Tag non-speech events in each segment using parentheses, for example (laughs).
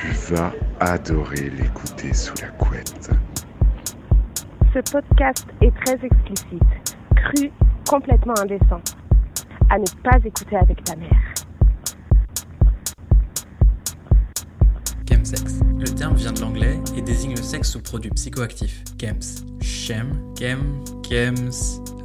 Tu vas adorer l'écouter sous la couette. Ce podcast est très explicite, cru, complètement indécent. À ne pas écouter avec ta mère. Chemsex. Le terme vient de l'anglais et désigne le sexe sous produit psychoactif. Chems. Chem, chem, chems,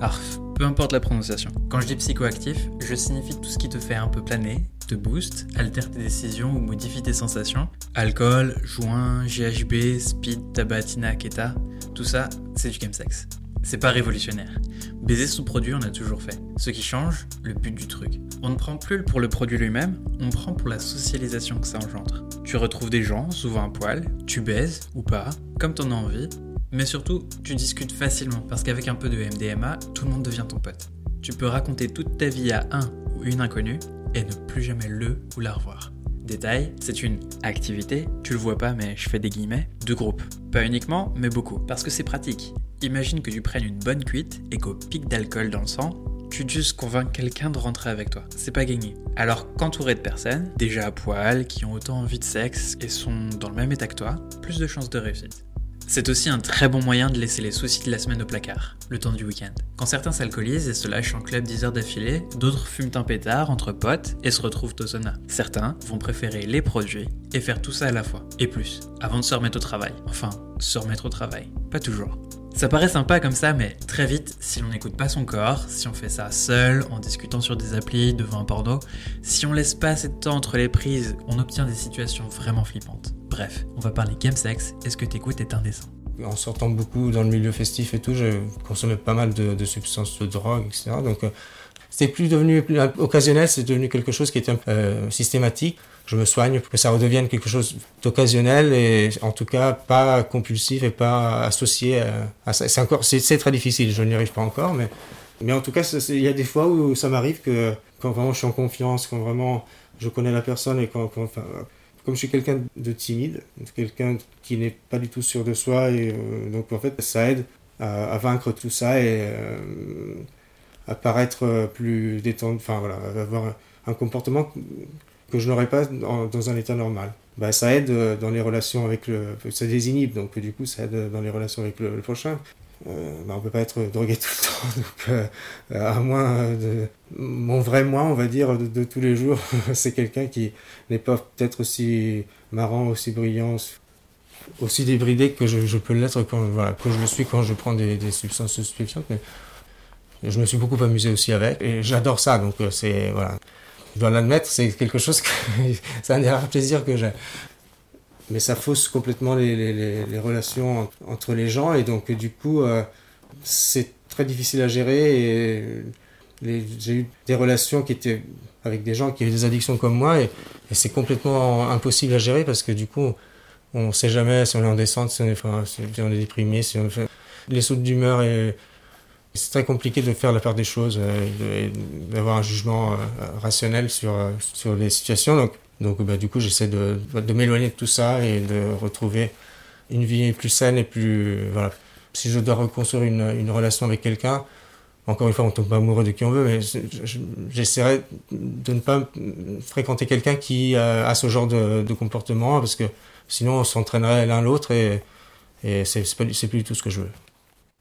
arf. Peu importe la prononciation. Quand je dis psychoactif, je signifie tout ce qui te fait un peu planer, te booste, altère tes décisions ou modifie tes sensations. Alcool, joint, GHB, speed, tabac, tina, keta, tout ça, c'est du chemsex. C'est pas révolutionnaire. Baiser sous produit, on a toujours fait. Ce qui change, le but du truc. On ne prend plus pour le produit lui-même, on prend pour la socialisation que ça engendre. Tu retrouves des gens, souvent à poil, tu baises ou pas, comme t'en as envie, mais surtout, tu discutes facilement parce qu'avec un peu de MDMA, tout le monde devient ton pote. Tu peux raconter toute ta vie à un ou une inconnue et ne plus jamais le ou la revoir. Détail, c'est une activité, tu le vois pas mais je fais des guillemets, de groupe. Pas uniquement, mais beaucoup, parce que c'est pratique. Imagine que tu prennes une bonne cuite et qu'au pic d'alcool dans le sang, tu juste convaincre quelqu'un de rentrer avec toi. C'est pas gagné. Alors qu'entouré de personnes, déjà à poil, qui ont autant envie de sexe et sont dans le même état que toi, plus de chances de réussite. C'est aussi un très bon moyen de laisser les soucis de la semaine au placard, le temps du week-end. Quand certains s'alcoolisent et se lâchent en club 10 heures d'affilée, d'autres fument un pétard entre potes et se retrouvent au sauna. Certains vont préférer les produits et faire tout ça à la fois, et plus, avant de se remettre au travail. Enfin, se remettre au travail, pas toujours. Ça paraît sympa comme ça, mais très vite, si l'on n'écoute pas son corps, si on fait ça seul, en discutant sur des applis, devant un porno, si on laisse pas assez de temps entre les prises, on obtient des situations vraiment flippantes. Bref, on va parler game sex et ce que t'écoutes est indécent. En sortant beaucoup dans le milieu festif et tout, je consommais pas mal de, substances de drogue, etc. Donc, euh, c'est plus devenu occasionnel, c'est devenu quelque chose qui était euh, systématique. Je me soigne pour que ça redevienne quelque chose d'occasionnel et en tout cas pas compulsif et pas associé à, ça. C'est encore, c'est très difficile. Je n'y arrive pas encore, mais mais en tout cas, il y a des fois où ça m'arrive que quand vraiment je suis en confiance, quand vraiment je connais la personne et quand, comme je suis quelqu'un de timide, quelqu'un qui n'est pas du tout sûr de soi, euh, donc en fait ça aide à, vaincre tout ça et euh, à paraître plus détendu, enfin voilà, avoir un, comportement que je n'aurais pas dans, un état normal. Bah, ça aide euh, dans les relations avec le... ça désinhibe, donc du coup ça aide dans les relations avec le prochain. Euh, bah, on peut pas être drogué tout le temps. (laughs) Donc, euh, à moins de mon vrai moi, on va dire, de, tous les jours, (laughs) c'est quelqu'un qui n'est pas peut-être aussi marrant, aussi brillant, aussi débridé que je, peux l'être quand voilà, que je le suis quand je prends des, substances stupéfiantes. Mais je me suis beaucoup amusé aussi avec et j'adore ça. Donc euh, c'est voilà, je dois l'admettre, c'est quelque chose (laughs) c'est un des rares plaisirs que j'ai mais ça fausse complètement les, relations entre les gens. Et donc du coup euh, c'est très difficile à gérer. Et j'ai eu des relations qui étaient avec des gens qui avaient des addictions comme moi. Et, c'est complètement impossible à gérer parce que du coup on sait jamais si on est en descente, si on est, déprimé, si on fait les sautes d'humeur. Et c'est très compliqué de faire la part des choses euh, et d'avoir un jugement euh, rationnel sur, sur les situations. Donc bah, du coup, j'essaie de, de m'éloigner de tout ça et de retrouver une vie plus saine et plus... Voilà. Si je dois reconstruire une, une relation avec quelqu'un, encore une fois, on tombe pas amoureux de qui on veut, mais j'essaierai de ne pas fréquenter quelqu'un qui a, ce genre de, de, comportement, parce que sinon on s'entraînerait l'un l'autre et, et c'est plus du tout ce que je veux.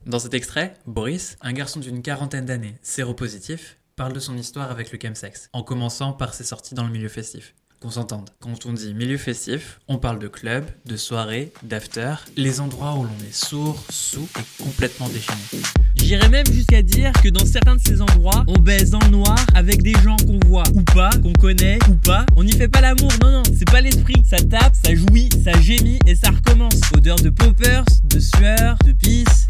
Dans cet extrait, Boris, un garçon d'une quarantaine d'années, séropositif, parle de son histoire avec le chemsex, en commençant par ses sorties dans le milieu festif qu'on s'entende. Quand on dit milieu festif, on parle de club, de soirée, d'after, les endroits où l'on est sourd, sous et complètement déchaîné. J'irais même jusqu'à dire que dans certains de ces endroits, on baise le noir avec des gens qu'on voit ou pas, qu'on connaît ou pas. On n'y fait pas l'amour, non, non, c'est pas l'esprit. Ça tape, ça jouit, ça gémit et ça recommence. Odeur de poppers, de sueur, de pisse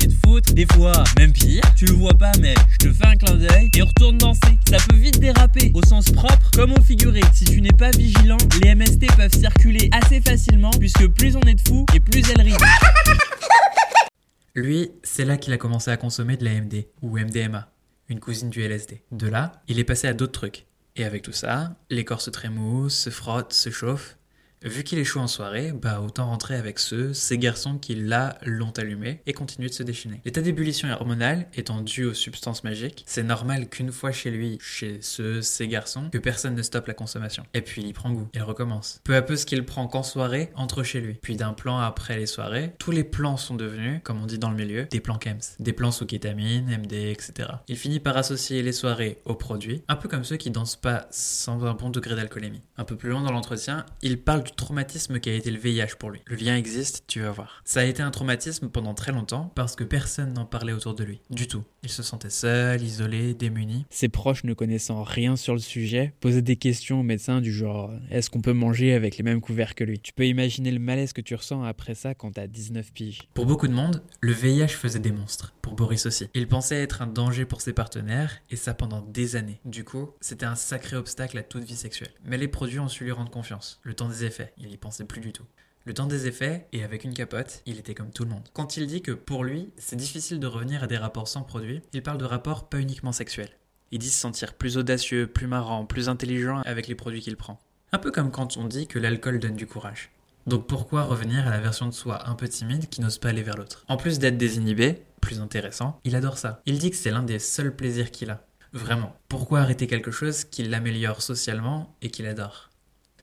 Des fois, même pire, tu le vois pas, mais je te fais un clin d'œil et on retourne danser. Ça peut vite déraper, au sens propre comme au figuré. Si tu n'es pas vigilant, les MST peuvent circuler assez facilement puisque plus on est de fous et plus elles rient. (laughs) Lui, c'est là qu'il a commencé à consommer de la MD, ou MDMA, une cousine du LSD. De là, il est passé à d'autres trucs. Et avec tout ça, les corps se trémoussent, se frottent, se chauffent. Vu qu'il échoue en soirée, bah autant rentrer avec ceux, ces garçons qui là l'ont allumé et continuent de se déchaîner. L'état d'ébullition hormonale étant dû aux substances magiques, c'est normal qu'une fois chez lui, chez ceux, ces garçons, que personne ne stoppe la consommation. Et puis il prend goût, il recommence. Peu à peu ce qu'il prend qu'en soirée entre chez lui. Puis d'un plan après les soirées, tous les plans sont devenus, comme on dit dans le milieu, des plans chems. Des plans sous kétamine, MD, etc. Il finit par associer les soirées aux produits, un peu comme ceux qui dansent pas sans un bon degré d'alcoolémie. Un peu plus loin dans l'entretien, il parle du traumatisme qui a été le VIH pour lui. Le lien existe, tu vas voir. Ça a été un traumatisme pendant très longtemps parce que personne n'en parlait autour de lui. Du tout. Il se sentait seul, isolé, démuni. Ses proches ne connaissant rien sur le sujet posaient des questions au médecin du genre est-ce qu'on peut manger avec les mêmes couverts que lui? Tu peux imaginer le malaise que tu ressens après ça quand t'as 19 piges. Pour beaucoup de monde, le VIH faisait des monstres. Pour Boris aussi. Il pensait être un danger pour ses partenaires et ça pendant des années. Du coup, c'était un sacré obstacle à toute vie sexuelle. Mais les produits ont su lui rendre confiance. Le temps des effets, il y pensait plus du tout. Le temps des effets, et avec une capote, il était comme tout le monde. Quand il dit que pour lui, c'est difficile de revenir à des rapports sans produit, il parle de rapports pas uniquement sexuels. Il dit se sentir plus audacieux, plus marrant, plus intelligent avec les produits qu'il prend. Un peu comme quand on dit que l'alcool donne du courage. Donc pourquoi revenir à la version de soi un peu timide qui n'ose pas aller vers l'autre? En plus d'être désinhibé, plus intéressant, il adore ça. Il dit que c'est l'un des seuls plaisirs qu'il a. Vraiment. Pourquoi arrêter quelque chose qui l'améliore socialement et qu'il adore?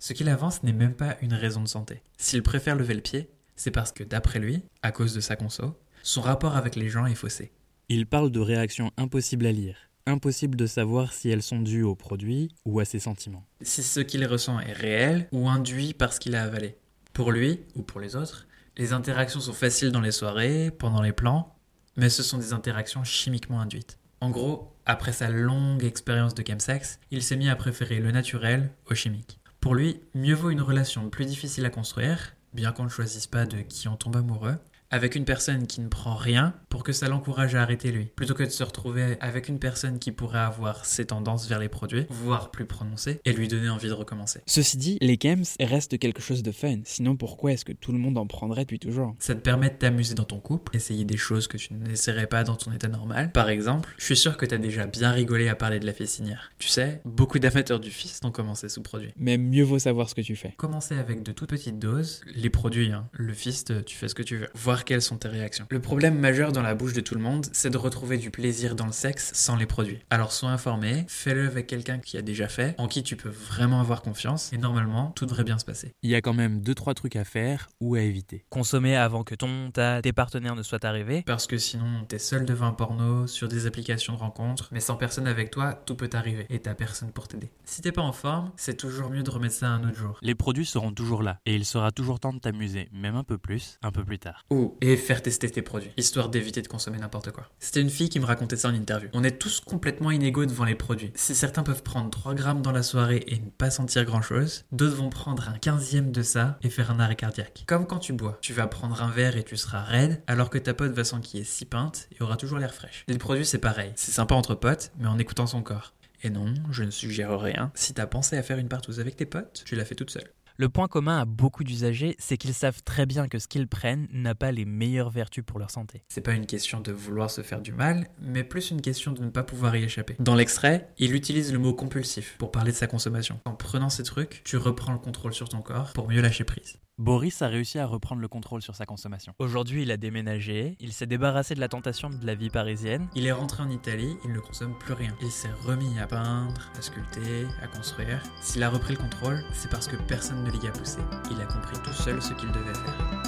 Ce qu'il avance n'est même pas une raison de santé. S'il préfère lever le pied, c'est parce que d'après lui, à cause de sa conso, son rapport avec les gens est faussé. Il parle de réactions impossibles à lire. Impossible de savoir si elles sont dues au produit ou à ses sentiments. Si ce qu'il ressent est réel ou induit par ce qu'il a avalé. Pour lui, ou pour les autres, les interactions sont faciles dans les soirées, pendant les plans, mais ce sont des interactions chimiquement induites. En gros, après sa longue expérience de chemsex, il s'est mis à préférer le naturel au chimique. Pour lui, mieux vaut une relation plus difficile à construire, bien qu'on ne choisisse pas de qui on tombe amoureux, avec une personne qui ne prend rien pour que ça l'encourage à arrêter lui, plutôt que de se retrouver avec une personne qui pourrait avoir ses tendances vers les produits, voire plus prononcées, et lui donner envie de recommencer. Ceci dit, les games restent quelque chose de fun, sinon pourquoi est-ce que tout le monde en prendrait depuis toujours? Ça te permet de t'amuser dans ton couple, essayer des choses que tu n'essaierais pas dans ton état normal. Par exemple, je suis sûr que t'as déjà bien rigolé à parler de la fessinière. Tu sais, beaucoup d'amateurs du fist ont commencé sous produit. Mais mieux vaut savoir ce que tu fais. Commencer avec de toutes petites doses, les produits, hein. le fist, tu fais ce que tu veux. Voir quelles sont tes réactions. Le problème majeur dans la bouche de tout le monde, c'est de retrouver du plaisir dans le sexe sans les produits. Alors sois informé, fais-le avec quelqu'un qui a déjà fait, en qui tu peux vraiment avoir confiance, et normalement, tout devrait bien se passer. Il y a quand même 2-3 trucs à faire ou à éviter. Consommer avant que ton, ta, tes partenaires ne soient arrivés. Parce que sinon, t'es seul devant un porno, sur des applications de rencontres, mais sans personne avec toi, tout peut arriver, et t'as personne pour t'aider. Si t'es pas en forme, c'est toujours mieux de remettre ça un autre jour. Les produits seront toujours là, et il sera toujours temps de t'amuser, même un peu plus, un peu plus tard. Ou, et faire tester tes produits, histoire d'éviter de consommer n'importe quoi. C'était une fille qui me racontait ça en interview. On est tous complètement inégaux devant les produits. Si certains peuvent prendre 3 grammes dans la soirée et ne pas sentir grand chose, d'autres vont prendre un quinzième de ça et faire un arrêt cardiaque. Comme quand tu bois. Tu vas prendre un verre et tu seras raide, alors que ta pote va s'enquiller 6 pintes et aura toujours l'air fraîche. Les produits c'est pareil. C'est sympa entre potes, mais en écoutant son corps. Et non, je ne suggère rien. Si t'as pensé à faire une partouze avec tes potes, tu l'as fait toute seule. Le point commun à beaucoup d'usagers, c'est qu'ils savent très bien que ce qu'ils prennent n'a pas les meilleures vertus pour leur santé. C'est pas une question de vouloir se faire du mal, mais plus une question de ne pas pouvoir y échapper. Dans l'extrait, il utilise le mot compulsif pour parler de sa consommation. En prenant ces trucs, tu reprends le contrôle sur ton corps pour mieux lâcher prise. Boris a réussi à reprendre le contrôle sur sa consommation. Aujourd'hui, il a déménagé, il s'est débarrassé de la tentation de la vie parisienne. Il est rentré en Italie, il ne consomme plus rien. Il s'est remis à peindre, à sculpter, à construire. S'il a repris le contrôle, c'est parce que personne ne l'y a poussé. Il a compris tout seul ce qu'il devait faire.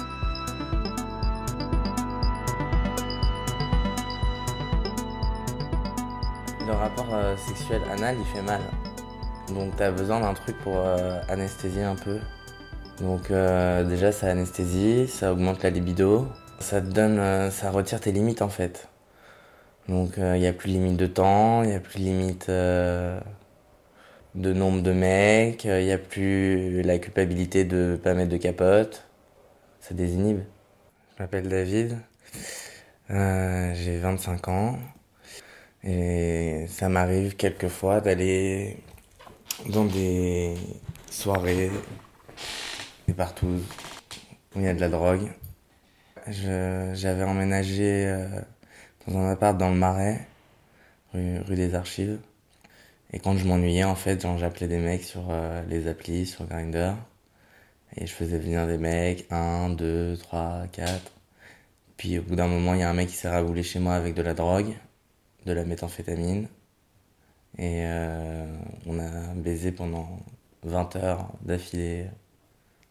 Le rapport euh, sexuel anal, il fait mal. Donc t'as besoin d'un truc pour euh, anesthésier un peu. Donc euh, déjà ça anesthésie, ça augmente la libido, ça donne, euh, ça retire tes limites en fait. Donc il n'y a plus de limite de temps, il n'y a plus de limite euh, de nombre de mecs, il n'y a plus la culpabilité de pas mettre de capote. Ça désinhibe. Je m'appelle David, euh, j'ai 25 ans et ça m'arrive quelquefois d'aller dans des soirées des partout où il y a de la drogue. J'avais emménagé euh, dans un appart dans le Marais, rue, des Archives. Et quand je m'ennuyais, en fait, j'appelais des mecs sur euh, les applis, sur Grindr. Et je faisais venir des mecs, 1, 2, 3, 4. Puis au bout d'un moment, il y a un mec qui s'est raboulé chez moi avec de la drogue, de la méthamphétamine. Et euh, on a baisé pendant 20 heures d'affilée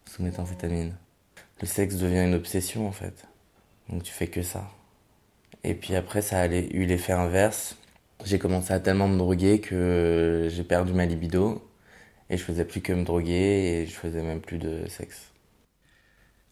sous méthamphétamine. Le sexe devient une obsession en fait. Donc tu fais que ça. Et puis après, ça a eu l'effet inverse. J'ai commencé à tellement me droguer que j'ai perdu ma libido. Et je faisais plus que me droguer et je faisais même plus de sexe.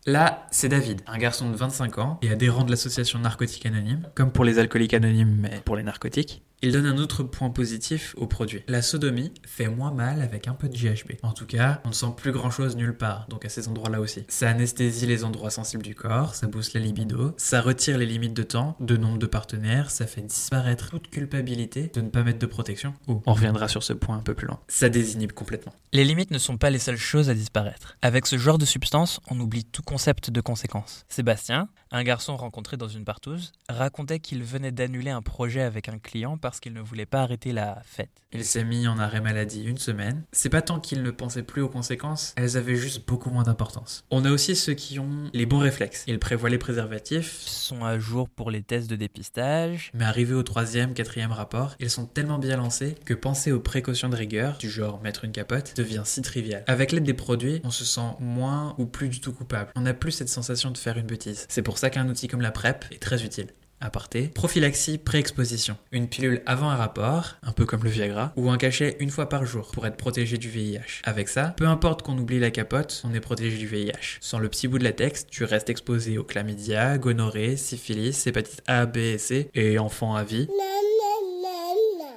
Là, c'est David, un garçon de 25 ans et adhérent de l'association Narcotique Anonyme, comme pour les alcooliques anonymes mais pour les narcotiques. Il donne un autre point positif au produit. La sodomie fait moins mal avec un peu de GHB. En tout cas, on ne sent plus grand chose nulle part, donc à ces endroits-là aussi. Ça anesthésie les endroits sensibles du corps, ça booste la libido, ça retire les limites de temps, de nombre de partenaires, ça fait disparaître toute culpabilité de ne pas mettre de protection. Ou on reviendra sur ce point un peu plus loin. Ça désinhibe complètement. Les limites ne sont pas les seules choses à disparaître. Avec ce genre de substance, on oublie tout concept de conséquences. Sébastien, un garçon rencontré dans une partouze, racontait qu'il venait d'annuler un projet avec un client parce qu'il ne voulait pas arrêter la fête. Il s'est mis en arrêt maladie une semaine. C'est pas tant qu'il ne pensait plus aux conséquences, elles avaient juste beaucoup moins d'importance. On a aussi ceux qui ont les bons réflexes. Ils prévoient les préservatifs, sont à jour pour les tests de dépistage. mais arrivés au troisième, quatrième rapport, ils sont tellement bien lancés que penser aux précautions de rigueur, du genre mettre une capote, devient si trivial. Avec l'aide des produits, on se sent moins ou plus du tout coupable. On n'a plus cette sensation de faire une bêtise. C'est pour ça qu'un outil comme la PrEP est très utile. Aparté, prophylaxie pré-exposition. Une pilule avant un rapport, un peu comme le Viagra, ou un cachet une fois par jour pour être protégé du VIH. Avec ça, peu importe qu'on oublie la capote, on est protégé du VIH. Sans le petit bout de latex, tu restes exposé au chlamydia, gonorrhée, syphilis, hépatite A, B et C, et enfant à vie.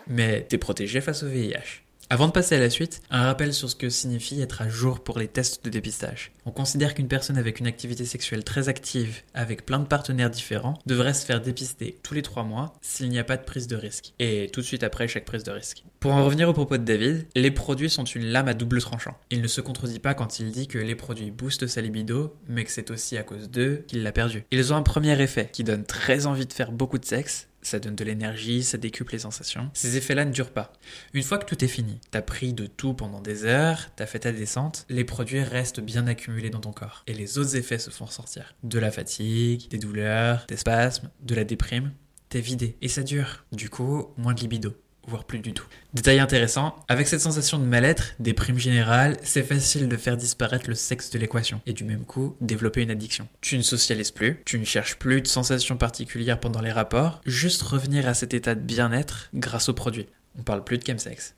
Mais t'es protégé face au VIH. Avant de passer à la suite, un rappel sur ce que signifie être à jour pour les tests de dépistage. On considère qu'une personne avec une activité sexuelle très active, avec plein de partenaires différents, devrait se faire dépister tous les 3 mois s'il n'y a pas de prise de risque. Et tout de suite après chaque prise de risque. Pour en revenir au propos de David, les produits sont une lame à double tranchant. Il ne se contredit pas quand il dit que les produits boostent sa libido, mais que c'est aussi à cause d'eux qu'il l'a perdu. Ils ont un premier effet qui donne très envie de faire beaucoup de sexe, ça donne de l'énergie, ça décuple les sensations. Ces effets-là ne durent pas. Une fois que tout est fini, t'as pris de tout pendant des heures, t'as fait ta descente, les produits restent bien accumulés dans ton corps. Et les autres effets se font ressortir. De la fatigue, des douleurs, des spasmes, de la déprime. T'es vidé. Et ça dure. Du coup, moins de libido voire plus du tout. Détail intéressant, avec cette sensation de mal-être, des primes générales, c'est facile de faire disparaître le sexe de l'équation et du même coup développer une addiction. Tu ne socialises plus, tu ne cherches plus de sensations particulières pendant les rapports, juste revenir à cet état de bien-être grâce aux produits. On parle plus de chemsex.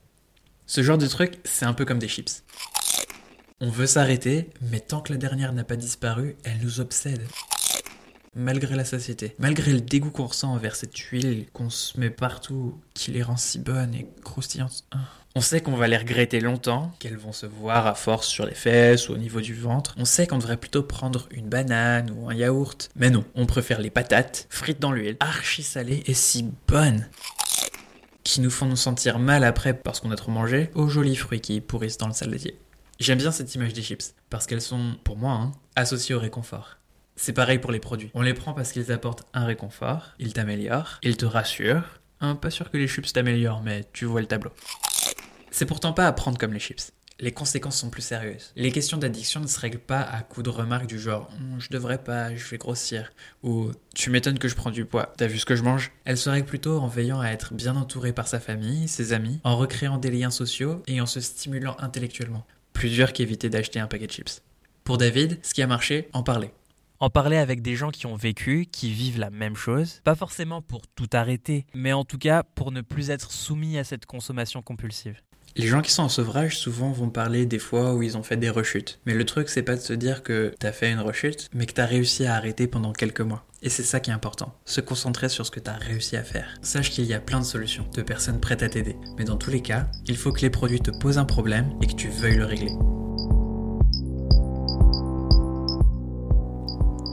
Ce genre de truc, c'est un peu comme des chips. On veut s'arrêter, mais tant que la dernière n'a pas disparu, elle nous obsède malgré la satiété, malgré le dégoût qu'on ressent envers cette huile qu'on se met partout, qui les rend si bonnes et croustillantes. On sait qu'on va les regretter longtemps, qu'elles vont se voir à force sur les fesses ou au niveau du ventre. On sait qu'on devrait plutôt prendre une banane ou un yaourt. Mais non, on préfère les patates, frites dans l'huile, archi salées et si bonnes qui nous font nous sentir mal après parce qu'on a trop mangé, aux jolis fruits qui pourrissent dans le saladier. J'aime bien cette image des chips, parce qu'elles sont, pour moi, hein, associées au réconfort. C'est pareil pour les produits. On les prend parce qu'ils apportent un réconfort, ils t'améliorent, ils te rassurent. Hein, pas sûr que les chips t'améliorent, mais tu vois le tableau. C'est pourtant pas à prendre comme les chips. Les conséquences sont plus sérieuses. Les questions d'addiction ne se règlent pas à coups de remarques du genre Hum, je devrais pas, je vais grossir ou tu m'étonnes que je prends du poids, t'as vu ce que je mange? Elles se règlent plutôt en veillant à être bien entouré par sa famille, ses amis, en recréant des liens sociaux et en se stimulant intellectuellement. Plus dur qu'éviter d'acheter un paquet de chips. Pour David, ce qui a marché, en parler. En parler avec des gens qui ont vécu, qui vivent la même chose, pas forcément pour tout arrêter, mais en tout cas pour ne plus être soumis à cette consommation compulsive. Les gens qui sont en sevrage souvent vont parler des fois où ils ont fait des rechutes. Mais le truc c'est pas de se dire que t'as fait une rechute, mais que t'as réussi à arrêter pendant quelques mois. Et c'est ça qui est important, se concentrer sur ce que t'as réussi à faire. Sache qu'il y a plein de solutions, de personnes prêtes à t'aider. Mais dans tous les cas, il faut que les produits te posent un problème et que tu veuilles le régler.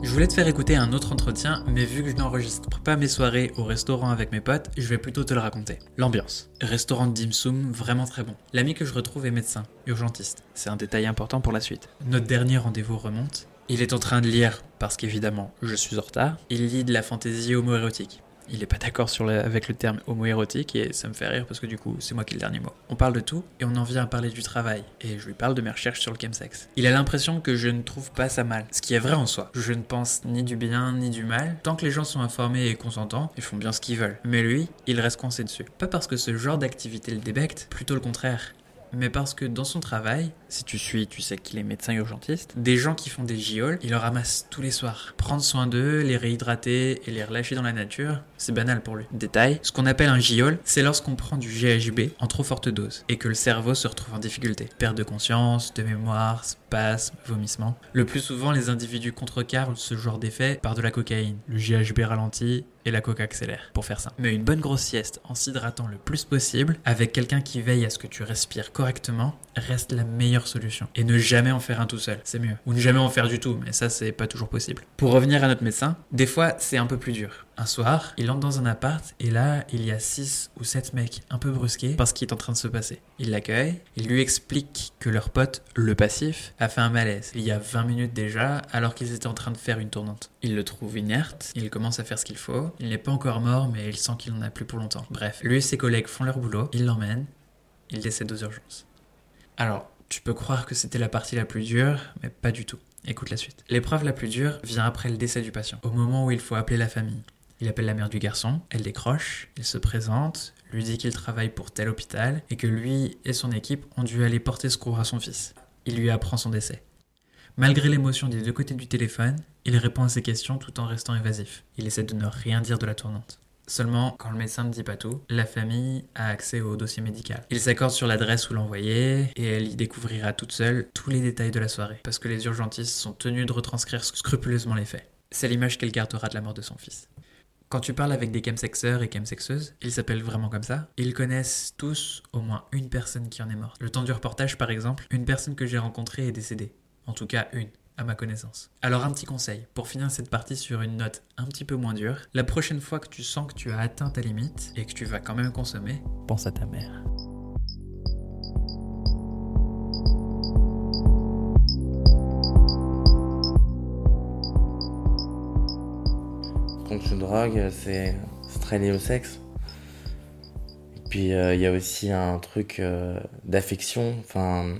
Je voulais te faire écouter un autre entretien, mais vu que je n'enregistre pas mes soirées au restaurant avec mes potes, je vais plutôt te le raconter. L'ambiance. Restaurant de dim sum, vraiment très bon. L'ami que je retrouve est médecin, urgentiste. C'est un détail important pour la suite. Notre dernier rendez-vous remonte. Il est en train de lire, parce qu'évidemment, je suis en retard. Il lit de la fantaisie homoérotique. Il est pas d'accord avec le terme homoérotique et ça me fait rire parce que du coup, c'est moi qui ai le dernier mot. On parle de tout et on en vient à parler du travail et je lui parle de mes recherches sur le chemsex. Il a l'impression que je ne trouve pas ça mal, ce qui est vrai en soi. Je ne pense ni du bien ni du mal. Tant que les gens sont informés et consentants, ils font bien ce qu'ils veulent. Mais lui, il reste coincé dessus. Pas parce que ce genre d'activité le débecte, plutôt le contraire mais parce que dans son travail, si tu suis, tu sais qu'il est médecin urgentiste, des gens qui font des gioles, il en ramasse tous les soirs. Prendre soin d'eux, les réhydrater et les relâcher dans la nature, c'est banal pour lui. Détail, ce qu'on appelle un giole, c'est lorsqu'on prend du GHB en trop forte dose et que le cerveau se retrouve en difficulté. Perte de conscience, de mémoire, spasmes, vomissements. Le plus souvent, les individus contrecarrent ce genre d'effet par de la cocaïne. Le GHB ralentit et la coca accélère, pour faire ça. Mais une bonne grosse sieste en s'hydratant le plus possible, avec quelqu'un qui veille à ce que tu respires correctement, reste la meilleure solution. Et ne jamais en faire un tout seul, c'est mieux. Ou ne jamais en faire du tout, mais ça c'est pas toujours possible. Pour revenir à notre médecin, des fois c'est un peu plus dur. Un soir, il entre dans un appart et là, il y a 6 ou 7 mecs un peu brusqués parce qu'il est en train de se passer. Il l'accueille, il lui explique que leur pote, le passif, a fait un malaise il y a 20 minutes déjà alors qu'ils étaient en train de faire une tournante. Il le trouve inerte, il commence à faire ce qu'il faut, il n'est pas encore mort mais il sent qu'il n'en a plus pour longtemps. Bref, lui et ses collègues font leur boulot, ils l'emmènent, il décède aux urgences. Alors, tu peux croire que c'était la partie la plus dure, mais pas du tout. Écoute la suite. L'épreuve la plus dure vient après le décès du patient, au moment où il faut appeler la famille. Il appelle la mère du garçon, elle décroche, il se présente, lui dit qu'il travaille pour tel hôpital et que lui et son équipe ont dû aller porter secours à son fils. Il lui apprend son décès. Malgré l'émotion des deux côtés du téléphone, il répond à ses questions tout en restant évasif. Il essaie de ne rien dire de la tournante. Seulement, quand le médecin ne dit pas tout, la famille a accès au dossier médical. Il s'accorde sur l'adresse où l'envoyer et elle y découvrira toute seule tous les détails de la soirée, parce que les urgentistes sont tenus de retranscrire scrupuleusement les faits. C'est l'image qu'elle gardera de la mort de son fils. Quand tu parles avec des chemsexeurs et chemsexeuses, ils s'appellent vraiment comme ça, ils connaissent tous au moins une personne qui en est morte. Le temps du reportage, par exemple, une personne que j'ai rencontrée est décédée. En tout cas, une, à ma connaissance. Alors un petit conseil, pour finir cette partie sur une note un petit peu moins dure, la prochaine fois que tu sens que tu as atteint ta limite et que tu vas quand même consommer, pense à ta mère. Quand tu drogues, c'est très lié au sexe. Puis euh, il y a aussi un truc euh, d'affection. Enfin,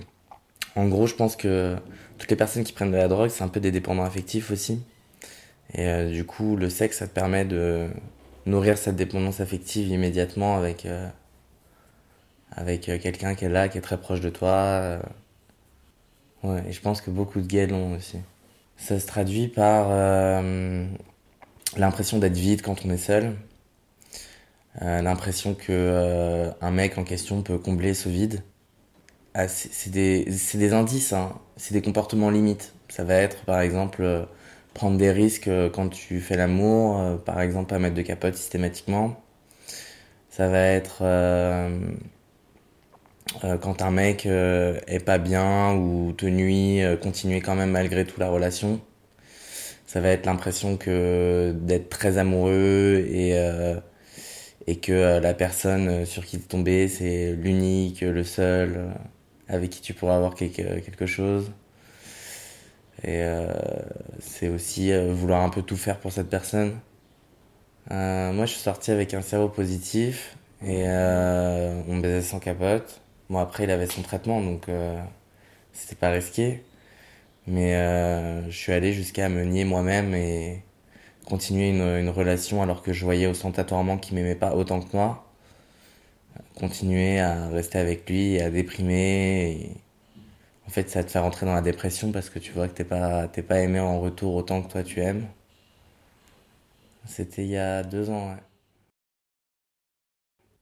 en gros, je pense que toutes les personnes qui prennent de la drogue, c'est un peu des dépendants affectifs aussi. Et euh, du coup, le sexe, ça te permet de nourrir cette dépendance affective immédiatement avec, euh, avec euh, quelqu'un qui est là, qui est très proche de toi. Ouais, et je pense que beaucoup de gays l'ont aussi. Ça se traduit par l'impression d'être vide quand on est seul. L'impression que un mec en question peut combler ce vide. Ah, c'est des, des indices, hein. c'est des comportements limites. Ça va être par exemple euh, prendre des risques euh, quand tu fais l'amour, euh, par exemple pas mettre de capote systématiquement. Ça va être quand un mec est pas bien ou te nuit, continuer quand même malgré tout la relation. Ça va être l'impression que d'être très amoureux et et que la personne sur qui tombé, c'est l'unique, le seul avec qui tu pourras avoir quelque, quelque chose. Et euh, c'est aussi euh, vouloir un peu tout faire pour cette personne. Euh, moi, je suis sorti avec un cerveau positif et euh, on baisait sans capote. Bon, après, il avait son traitement, donc euh, c'était pas risqué. Mais euh, je suis allé jusqu'à me nier moi-même et continuer une, une relation alors que je voyais ostentatoirement qu'il m'aimait pas autant que moi. Continuer à rester avec lui à déprimer. En fait, ça te fait rentrer dans la dépression parce que tu vois que t'es pas, t'es pas aimé en retour autant que toi tu aimes. C'était il y a deux ans, ouais.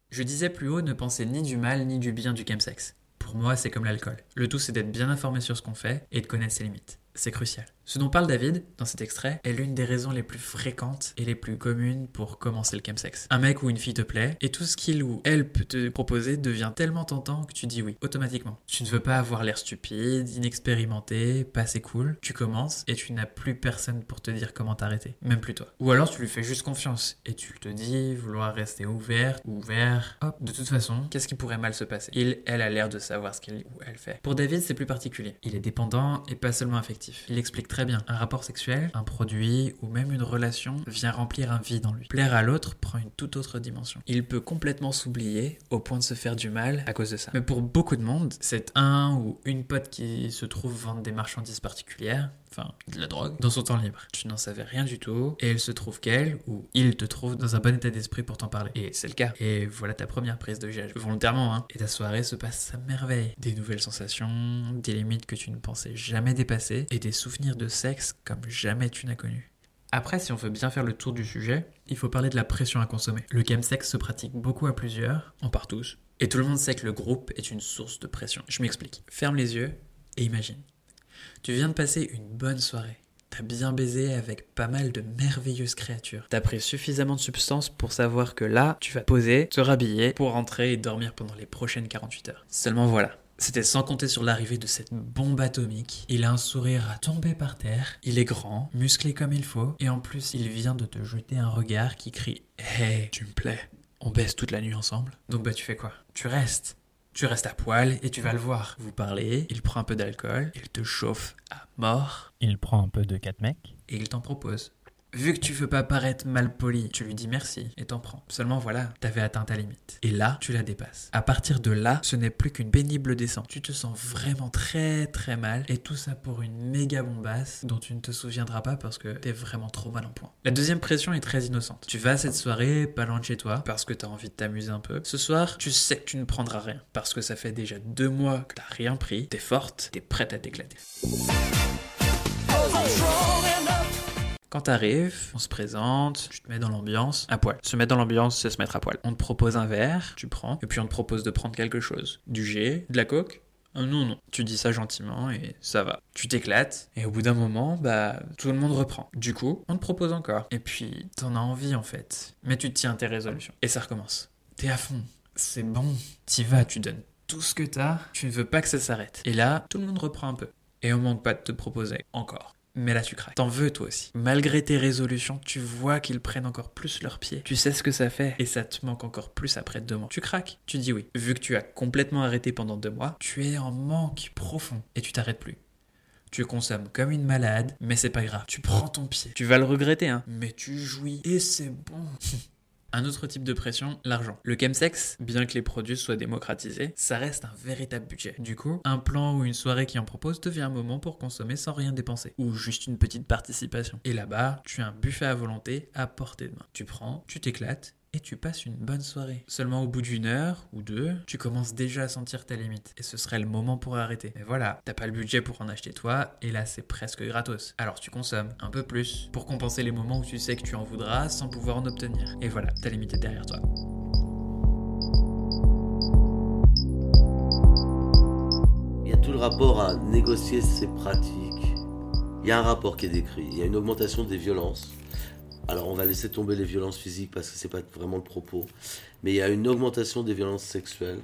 Je disais plus haut ne penser ni du mal ni du bien du chemsex. Pour moi, c'est comme l'alcool. Le tout, c'est d'être bien informé sur ce qu'on fait et de connaître ses limites. C'est crucial. Ce dont parle David, dans cet extrait, est l'une des raisons les plus fréquentes et les plus communes pour commencer le chemsex. Un mec ou une fille te plaît, et tout ce qu'il ou elle peut te proposer devient tellement tentant que tu dis oui, automatiquement. Tu ne veux pas avoir l'air stupide, inexpérimenté, pas assez cool. Tu commences et tu n'as plus personne pour te dire comment t'arrêter, même plus toi. Ou alors tu lui fais juste confiance et tu te dis vouloir rester ouvert, ouvert. Hop, de toute façon, qu'est-ce qui pourrait mal se passer? Il, elle a l'air de savoir ce qu'il ou elle fait. Pour David, c'est plus particulier. Il est dépendant et pas seulement affectif. Il explique très bien, un rapport sexuel, un produit ou même une relation vient remplir un vide en lui. Plaire à l'autre prend une toute autre dimension. Il peut complètement s'oublier au point de se faire du mal à cause de ça. Mais pour beaucoup de monde, c'est un ou une pote qui se trouve vendre des marchandises particulières, enfin de la drogue, dans son temps libre. Tu n'en savais rien du tout et il se trouve qu'elle ou il te trouve dans un bon état d'esprit pour t'en parler. Et c'est le cas. Et voilà ta première prise de gage, volontairement, hein. Et ta soirée se passe à merveille. Des nouvelles sensations, des limites que tu ne pensais jamais dépasser et des souvenirs de sexe comme jamais tu n'as connu. Après, si on veut bien faire le tour du sujet, il faut parler de la pression à consommer. Le chemsex se pratique beaucoup à plusieurs, en part tous, et tout le monde sait que le groupe est une source de pression. Je m'explique. Ferme les yeux et imagine. Tu viens de passer une bonne soirée. T'as bien baisé avec pas mal de merveilleuses créatures. T'as pris suffisamment de substances pour savoir que là, tu vas poser, te rhabiller pour rentrer et dormir pendant les prochaines 48 heures. Seulement voilà, c'était sans compter sur l'arrivée de cette bombe atomique. Il a un sourire à tomber par terre, il est grand, musclé comme il faut, et en plus il vient de te jeter un regard qui crie Hey, tu me plais. On baisse toute la nuit ensemble. Donc bah tu fais quoi? Tu restes. Tu restes à poil et tu vas le voir. Vous parlez, il prend un peu d'alcool, il te chauffe à mort Il prend un peu de 4 mecs. et il t'en propose. Vu que tu veux pas paraître mal poli, tu lui dis merci et t'en prends. Seulement voilà, t'avais atteint ta limite. Et là, tu la dépasses. À partir de là, ce n'est plus qu'une pénible descente. Tu te sens vraiment très très mal et tout ça pour une méga bombasse dont tu ne te souviendras pas parce que t'es vraiment trop mal en point. La deuxième pression est très innocente. Tu vas cette soirée, pas loin de chez toi, parce que t'as envie de t'amuser un peu. Ce soir, tu sais que tu ne prendras rien parce que ça fait déjà deux mois que t'as rien pris. T'es forte, t'es prête à t'éclater. Quand t'arrives, on se présente, tu te mets dans l'ambiance, à poil. Se mettre dans l'ambiance, c'est se mettre à poil. On te propose un verre, tu prends, et puis on te propose de prendre quelque chose. Du jet, de la coke? Ah Non, non. Tu dis ça gentiment et ça va. Tu t'éclates, et au bout d'un moment, bah, tout le monde reprend. Du coup, on te propose encore. Et puis, t'en as envie en fait. Mais tu tiens tes résolutions. Et ça recommence. T'es à fond. C'est bon. T'y vas, tu donnes tout ce que t'as. Tu ne veux pas que ça s'arrête. Et là, tout le monde reprend un peu. Et on manque pas de te proposer encore. Mais tu craques. T'en veux toi aussi. Malgré tes résolutions, tu vois qu'ils prennent encore plus leurs pieds. Tu sais ce que ça fait et ça te manque encore plus après deux mois. Tu craques. Tu dis oui. Vu que tu as complètement arrêté pendant deux mois, tu es en manque profond et tu t'arrêtes plus. Tu consommes comme une malade, mais c'est pas grave. Tu prends ton pied. Tu vas le regretter, hein. Mais tu jouis et c'est bon. (laughs) Un autre type de pression, l'argent. Le chemsex, bien que les produits soient démocratisés, ça reste un véritable budget. Du coup, un plan ou une soirée qui en propose devient un moment pour consommer sans rien dépenser. Ou juste une petite participation. Et là-bas, tu as un buffet à volonté à portée de main. Tu prends, tu t'éclates, et tu passes une bonne soirée. Seulement au bout d'une heure ou deux, tu commences déjà à sentir ta limite. Et ce serait le moment pour arrêter. Mais voilà, t'as pas le budget pour en acheter toi, et là c'est presque gratos. Alors tu consommes un peu plus pour compenser les moments où tu sais que tu en voudras sans pouvoir en obtenir. Et voilà, ta limite est derrière toi. Il y a tout le rapport à négocier ses pratiques. Il y a un rapport qui est décrit. Il y a une augmentation des violences. Alors on va laisser tomber les violences physiques parce que c'est pas vraiment le propos. Mais il y a une augmentation des violences sexuelles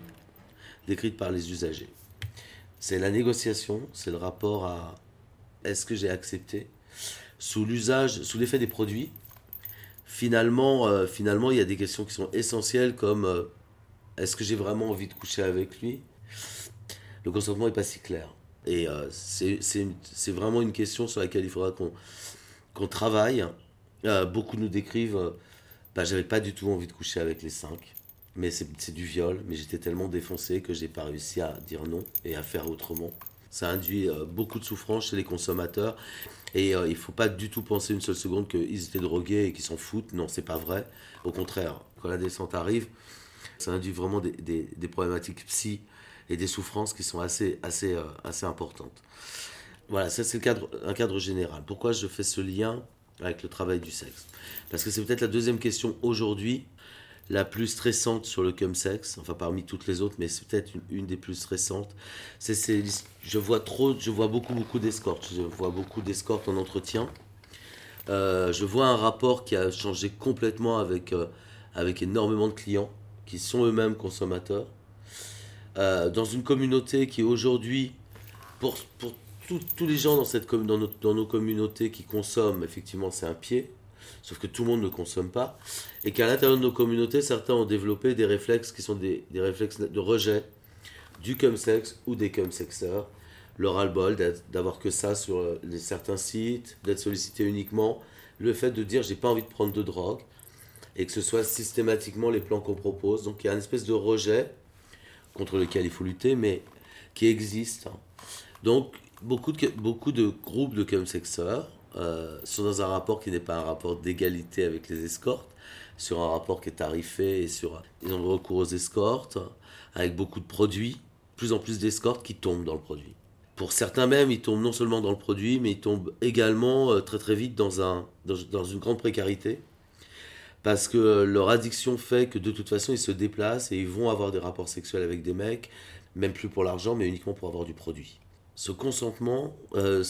décrites par les usagers. C'est la négociation, c'est le rapport à est-ce que j'ai accepté sous l'usage, sous l'effet des produits. Finalement, euh, finalement, il y a des questions qui sont essentielles comme euh, est-ce que j'ai vraiment envie de coucher avec lui? Le consentement n'est pas si clair. Et euh, c'est vraiment une question sur laquelle il faudra qu'on travaille. Euh, beaucoup nous décrivent, euh, bah, j'avais pas du tout envie de coucher avec les cinq, mais c'est du viol, mais j'étais tellement défoncé que j'ai pas réussi à dire non et à faire autrement. Ça induit euh, beaucoup de souffrance chez les consommateurs et il faut pas du tout penser une seule seconde qu'ils étaient drogués et qu'ils s'en foutent. Non, c'est pas vrai. Au contraire, quand la descente arrive, ça induit vraiment des, problématiques psy et des souffrances qui sont assez, assez, assez importantes. Voilà, ça c'est un cadre général. Pourquoi je fais ce lien avec le travail du sexe Parce que c'est peut-être la deuxième question aujourd'hui, la plus stressante sur le cum sexe, enfin parmi toutes les autres, mais c'est peut-être une, des plus stressantes. C'est- je vois trop, je vois beaucoup, beaucoup d'escortes. Je vois beaucoup d'escortes en entretien. Euh, je vois un rapport qui a changé complètement avec, euh, avec énormément de clients qui sont eux-mêmes consommateurs. Euh, dans une communauté qui aujourd'hui, pour, pour tous- les gens dans, cette, dans, nos communautés qui consomment, effectivement, c'est un pied. Sauf que tout le monde ne consomme pas. Et qu'à l'intérieur de nos communautés, certains ont développé des réflexes qui sont des, des réflexes de rejet du cum sex ou des cum sexeurs le ras-le-bol d'avoir que ça sur euh, certains sites, d'être sollicité uniquement, le fait de dire j'ai pas envie de prendre de drogue et que ce soit systématiquement les plans qu'on propose. Donc il y a une espèce de rejet contre lequel il faut lutter, mais qui existe. hein. Donc beaucoup de, groupes de chemsexeurs euh, sont dans un rapport qui n'est pas un rapport d'égalité avec les escortes, sur un rapport qui est tarifé et sur ils ont recours aux escortes avec beaucoup de produits, plus en plus d'escortes qui tombent dans le produit. Pour certains même, ils tombent non seulement dans le produit, mais ils tombent également euh, très très vite dans, un, dans une grande précarité. Parce que euh, leur addiction fait que de toute façon, ils se déplacent et ils vont avoir des rapports sexuels avec des mecs, même plus pour l'argent, mais uniquement pour avoir du produit. Ce consentement euh,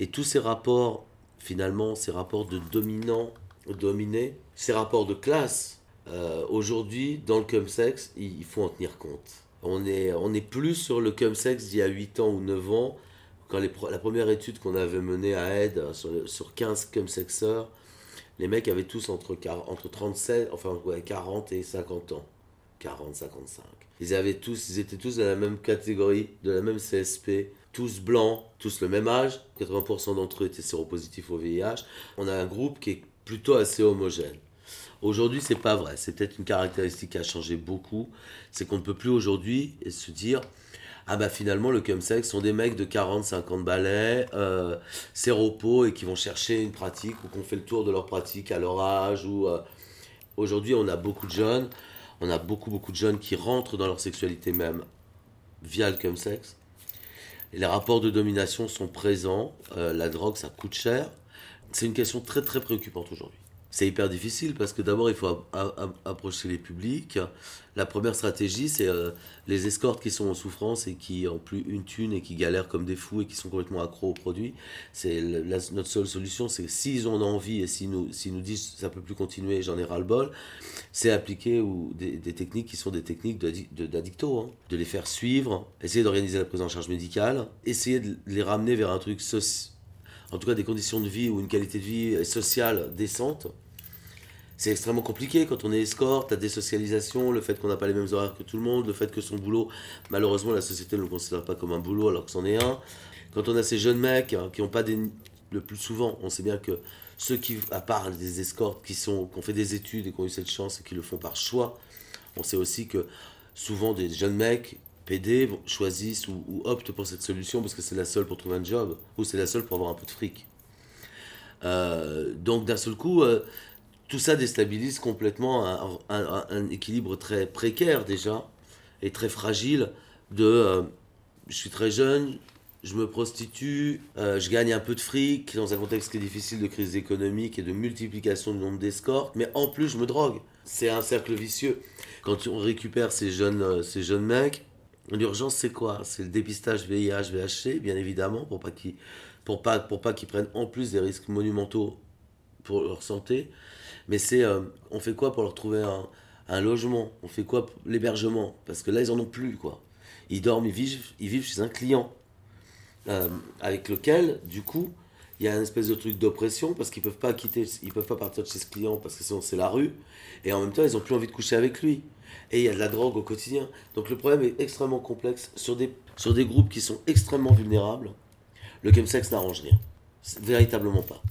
et tous ces rapports, finalement, ces rapports de dominant, dominé, ces rapports de classe, euh, aujourd'hui, dans le chumsex, il faut en tenir compte. On est, on est plus sur le chumsex d'il y a 8 ans ou 9 ans, quand les la première étude qu'on avait menée à Aide euh, sur, sur 15 chumsexeurs, les mecs avaient tous entre, entre 37, enfin ouais, 40 et 50 ans. 40, 55. Ils, avaient tous, ils étaient tous de la même catégorie, de la même CSP, tous blancs, tous le même âge. 80% d'entre eux étaient séropositifs au VIH. On a un groupe qui est plutôt assez homogène. Aujourd'hui, c'est pas vrai. C'est peut-être une caractéristique qui a changé beaucoup. C'est qu'on ne peut plus aujourd'hui se dire ah bah finalement le chumsex sont des mecs de 40, 50 balais, euh, séropos et qui vont chercher une pratique ou qu'on fait le tour de leur pratique à leur âge ou euh, aujourd'hui on a beaucoup de jeunes, on a beaucoup beaucoup de jeunes qui rentrent dans leur sexualité même via le chumsex. Les rapports de domination sont présents, euh, la drogue ça coûte cher. C'est une question très très préoccupante aujourd'hui. C'est hyper difficile parce que d'abord il faut approcher les publics. La première stratégie c'est euh, les escortes qui sont en souffrance et qui ont plus une thune et qui galèrent comme des fous et qui sont complètement accros aux produits. C'est notre seule solution, c'est s'ils ont envie et s'ils nous, nous disent ça peut plus continuer, j'en ai ras le bol, c'est appliquer ou des, techniques qui sont des techniques d'addicto, hein. de les faire suivre, essayer d'organiser la prise en charge médicale, essayer de les ramener vers un truc en tout cas des conditions de vie ou une qualité de vie sociale décente. C'est extrêmement compliqué quand on est escorte, la désocialisation, le fait qu'on n'a pas les mêmes horaires que tout le monde, le fait que son boulot, malheureusement, la société ne le considère pas comme un boulot alors que c'en est un. Quand on a ces jeunes mecs hein, qui n'ont pas des. Le plus souvent, on sait bien que ceux qui, à part des escortes qui, sont, qui ont fait des études et qui ont eu cette chance et qui le font par choix, on sait aussi que souvent des jeunes mecs PD choisissent ou, ou optent pour cette solution parce que c'est la seule pour trouver un job ou c'est la seule pour avoir un peu de fric. Euh, donc d'un seul coup, euh, tout ça déstabilise complètement un, équilibre très précaire déjà et très fragile de euh, je suis très jeune, je me prostitue, euh, je gagne un peu de fric dans un contexte qui est difficile de crise économique et de multiplication du nombre d'escortes, mais en plus je me drogue. C'est un cercle vicieux. Quand on récupère ces jeunes, euh, ces jeunes mecs, l'urgence c'est quoi? C'est le dépistage VIH, VHC, bien évidemment, pour pas qu'ils pour pas, pour pas qu'ils prennent en plus des risques monumentaux pour leur santé. Mais c'est, euh, on fait quoi pour leur trouver un, logement? On fait quoi pour l'hébergement? Parce que là, ils en ont plus, quoi. Ils dorment, ils vivent, ils vivent chez un client euh, avec lequel, du coup, il y a une espèce de truc d'oppression parce qu'ils peuvent pas quitter, ils peuvent pas partir de chez ce client parce que sinon c'est la rue. Et en même temps, ils ont plus envie de coucher avec lui. Et il y a de la drogue au quotidien. Donc le problème est extrêmement complexe sur des, sur des groupes qui sont extrêmement vulnérables. Le chemsex n'arrange rien. Véritablement pas.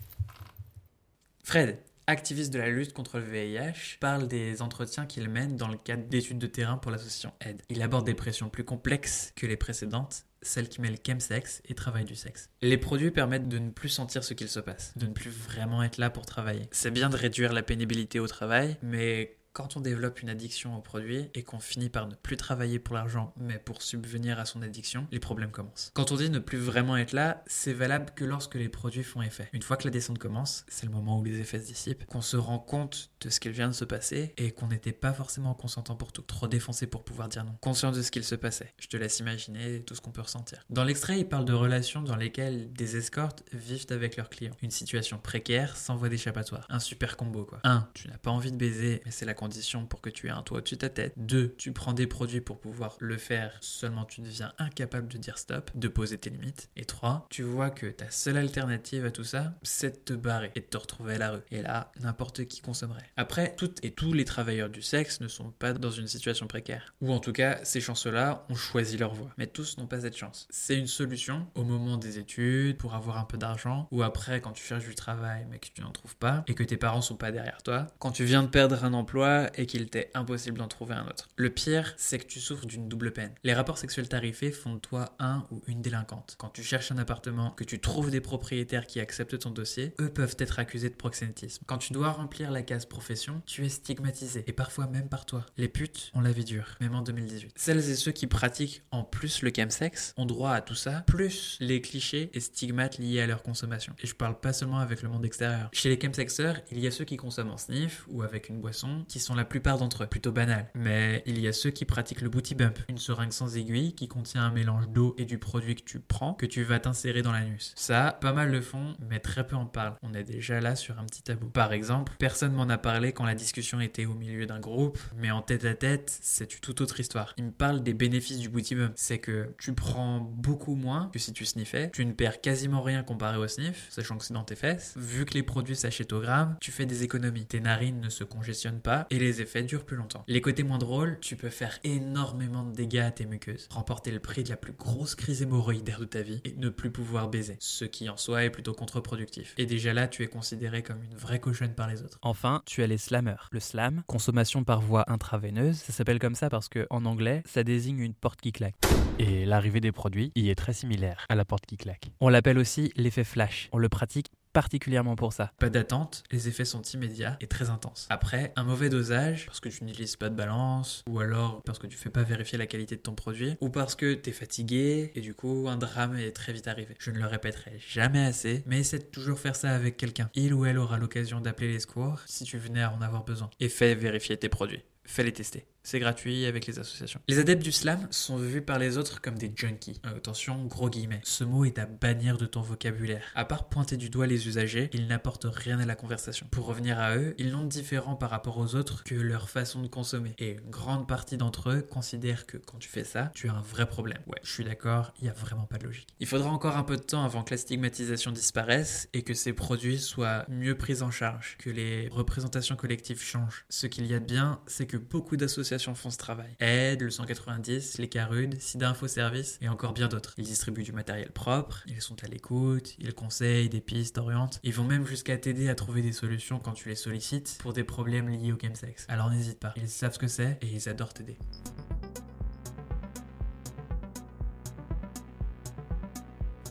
Fred, activiste de la lutte contre le VIH, parle des entretiens qu'il mène dans le cadre d'études de terrain pour l'association AIDE. Il aborde des pressions plus complexes que les précédentes, celles qui mêlent chemsex et travail du sexe. Les produits permettent de ne plus sentir ce qu'il se passe, de ne plus vraiment être là pour travailler. C'est bien de réduire la pénibilité au travail, mais quand on développe une addiction au produit et qu'on finit par ne plus travailler pour l'argent, mais pour subvenir à son addiction, les problèmes commencent. Quand on dit ne plus vraiment être là, c'est valable que lorsque les produits font effet. Une fois que la descente commence, c'est le moment où les effets se dissipent, qu'on se rend compte de ce qu'il vient de se passer et qu'on n'était pas forcément consentant pour tout, trop défoncé pour pouvoir dire non. Conscient de ce qu'il se passait. Je te laisse imaginer tout ce qu'on peut ressentir. Dans l'extrait, il parle de relations dans lesquelles des escortes vivent avec leurs clients. Une situation précaire sans voie d'échappatoire. Un super combo quoi. 1. Tu n'as pas envie de baiser, mais c'est la condition pour que tu aies un toit au-dessus de ta tête. 2. Tu prends des produits pour pouvoir le faire, seulement tu deviens incapable de dire stop, de poser tes limites. Et 3. Tu vois que ta seule alternative à tout ça, c'est de te barrer et de te retrouver à la rue. Et là, n'importe qui consommerait. Après, toutes et tous les travailleurs du sexe ne sont pas dans une situation précaire. Ou en tout cas, ces chanceux-là ont choisi leur voie. Mais tous n'ont pas cette chance. C'est une solution au moment des études, pour avoir un peu d'argent, ou après quand tu cherches du travail mais que tu n'en trouves pas, et que tes parents sont pas derrière toi, quand tu viens de perdre un emploi et qu'il t'est impossible d'en trouver un autre. Le pire, c'est que tu souffres d'une double peine. Les rapports sexuels tarifés font de toi un ou une délinquante. Quand tu cherches un appartement, que tu trouves des propriétaires qui acceptent ton dossier, eux peuvent être accusés de proxénétisme. Quand tu dois remplir la case profession, tu es stigmatisé, et parfois même par toi. Les putes ont la vie dure, même en 2018. Celles et ceux qui pratiquent en plus le chemsex ont droit à tout ça, plus les clichés et stigmates liés à leur consommation. Et je parle pas seulement avec le monde extérieur. Chez les chemsexeurs, il y a ceux qui consomment en sniff ou avec une boisson, qui la plupart d'entre eux plutôt banals. Mais il y a ceux qui pratiquent le booty bump, une seringue sans aiguille qui contient un mélange d'eau et du produit que tu prends, que tu vas t'insérer dans l'anus. Ça, pas mal le font, mais très peu en parlent. On est déjà là sur un petit tabou. Par exemple, personne m'en a parlé quand la discussion était au milieu d'un groupe, mais en tête à tête, c'est une toute autre histoire. Il me parle des bénéfices du booty bump. C'est que tu prends beaucoup moins que si tu sniffais, tu ne perds quasiment rien comparé au sniff, sachant que c'est dans tes fesses. Vu que les produits s'achètent au gramme, tu fais des économies. Tes narines ne se congestionnent pas et les effets durent plus longtemps. Les côtés moins drôles, tu peux faire énormément de dégâts à tes muqueuses, remporter le prix de la plus grosse crise hémorroïdaire de ta vie et ne plus pouvoir baiser, ce qui en soi est plutôt contre-productif. Et déjà là, tu es considéré comme une vraie cochonne par les autres. Enfin, tu as les slammers. Le slam, consommation par voie intraveineuse, ça s'appelle comme ça parce que en anglais, ça désigne une porte qui claque. Et l'arrivée des produits y est très similaire à la porte qui claque. On l'appelle aussi l'effet flash. On le pratique particulièrement pour ça. Pas d'attente, les effets sont immédiats et très intenses. Après, un mauvais dosage, parce que tu n'utilises pas de balance, ou alors parce que tu fais pas vérifier la qualité de ton produit, ou parce que t'es fatigué, et du coup un drame est très vite arrivé. Je ne le répéterai jamais assez, mais essaie de toujours faire ça avec quelqu'un. Il ou elle aura l'occasion d'appeler les secours si tu venais à en avoir besoin. Et fais vérifier tes produits. Fais les tester. C'est gratuit avec les associations. Les adeptes du slam sont vus par les autres comme des junkies. Euh, attention, gros guillemets. Ce mot est à bannir de ton vocabulaire. À part pointer du doigt les usagers, ils n'apportent rien à la conversation. Pour revenir à eux, ils n'ont de différent par rapport aux autres que leur façon de consommer. Et une grande partie d'entre eux considèrent que quand tu fais ça, tu as un vrai problème. Ouais, je suis d'accord, il n'y a vraiment pas de logique. Il faudra encore un peu de temps avant que la stigmatisation disparaisse et que ces produits soient mieux pris en charge, que les représentations collectives changent. Ce qu'il y a de bien, c'est que beaucoup d'associations font ce travail. Aide, le 190, les Carudes, Sida Info Service et encore bien d'autres. Ils distribuent du matériel propre, ils sont à l'écoute, ils conseillent des pistes, orientent. Ils vont même jusqu'à t'aider à trouver des solutions quand tu les sollicites pour des problèmes liés au chemsex. Alors n'hésite pas, ils savent ce que c'est et ils adorent t'aider.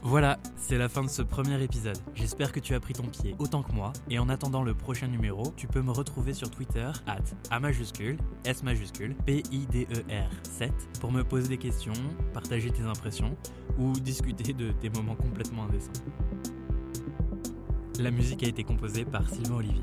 Voilà, c'est la fin de ce premier épisode. J'espère que tu as pris ton pied autant que moi. Et en attendant le prochain numéro, tu peux me retrouver sur Twitter, at A majuscule, S majuscule, P-I-D-E-R 7, pour me poser des questions, partager tes impressions ou discuter de tes moments complètement indécents. La musique a été composée par Sylvain Olivier.